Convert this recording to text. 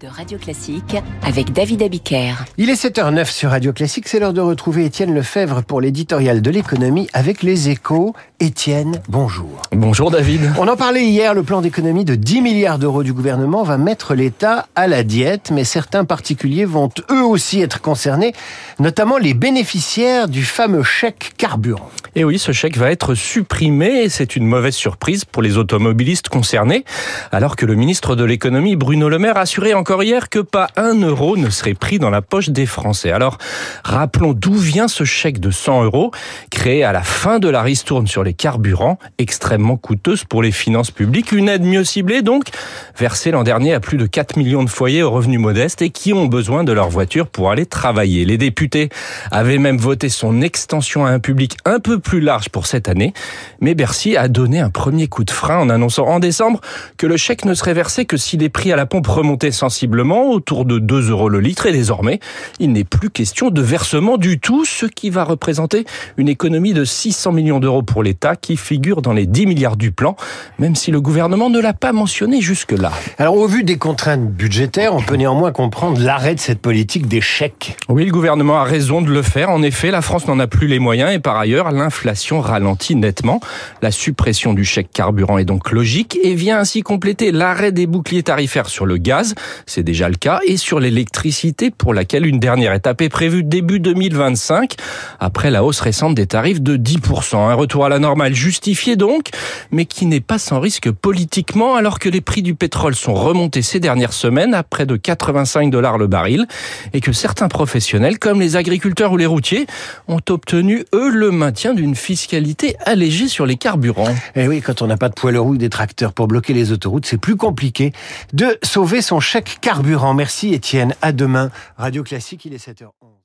de Radio Classique avec David Abiker. Il est 7h09 sur Radio Classique, c'est l'heure de retrouver Étienne Lefebvre pour l'éditorial de l'économie avec les échos. Étienne, bonjour. Bonjour David. On en parlait hier, le plan d'économie de 10 milliards d'euros du gouvernement va mettre l'État à la diète, mais certains particuliers vont eux aussi être concernés, notamment les bénéficiaires du fameux chèque carburant. Et oui, ce chèque va être supprimé et c'est une mauvaise surprise pour les automobilistes concernés, alors que le ministre de l'économie Bruno Le Maire a assuré encore hier que pas un euro ne serait pris dans la poche des Français. Alors, rappelons d'où vient ce chèque de 100 euros, créé à la fin de la ristourne sur les carburants, extrêmement coûteuse pour les finances publiques. Une aide mieux ciblée, donc, versée l'an dernier à plus de 4 millions de foyers aux revenus modestes et qui ont besoin de leur voiture pour aller travailler. Les députés avaient même voté son extension à un public un peu plus large pour cette année, mais Bercy a donné un premier coup de frein en annonçant en décembre que le chèque ne serait versé que si les prix à la pompe remontaient sensiblement, autour de 2 euros le litre, et désormais, il n'est plus question de versement du tout, ce qui va représenter une économie de 600 millions d'euros pour l'État, qui figure dans les 10 milliards du plan, même si le gouvernement ne l'a pas mentionné jusque-là. Alors, au vu des contraintes budgétaires, on peut néanmoins comprendre l'arrêt de cette politique des chèques. Oui, le gouvernement a raison de le faire. En effet, la France n'en a plus les moyens, et par ailleurs, l'inflation ralentit nettement. La suppression du chèque carburant est donc logique, et vient ainsi compléter l'arrêt des boucliers tarifaires sur le gaz, c'est déjà le cas, et sur l'électricité pour laquelle une dernière étape est prévue début 2025, après la hausse récente des tarifs de 10%. Un retour à la normale justifié donc, mais qui n'est pas sans risque politiquement, alors que les prix du pétrole sont remontés ces dernières semaines à près de 85 dollars le baril, et que certains professionnels, comme les agriculteurs ou les routiers, ont obtenu, eux, le maintien d'une fiscalité allégée sur les carburants. Eh oui, quand on n'a pas de poêle ou des tracteurs pour bloquer les autoroutes, c'est plus compliqué de sauver son chèque carburant. Merci Étienne. À demain. Radio Classique, il est 7h11.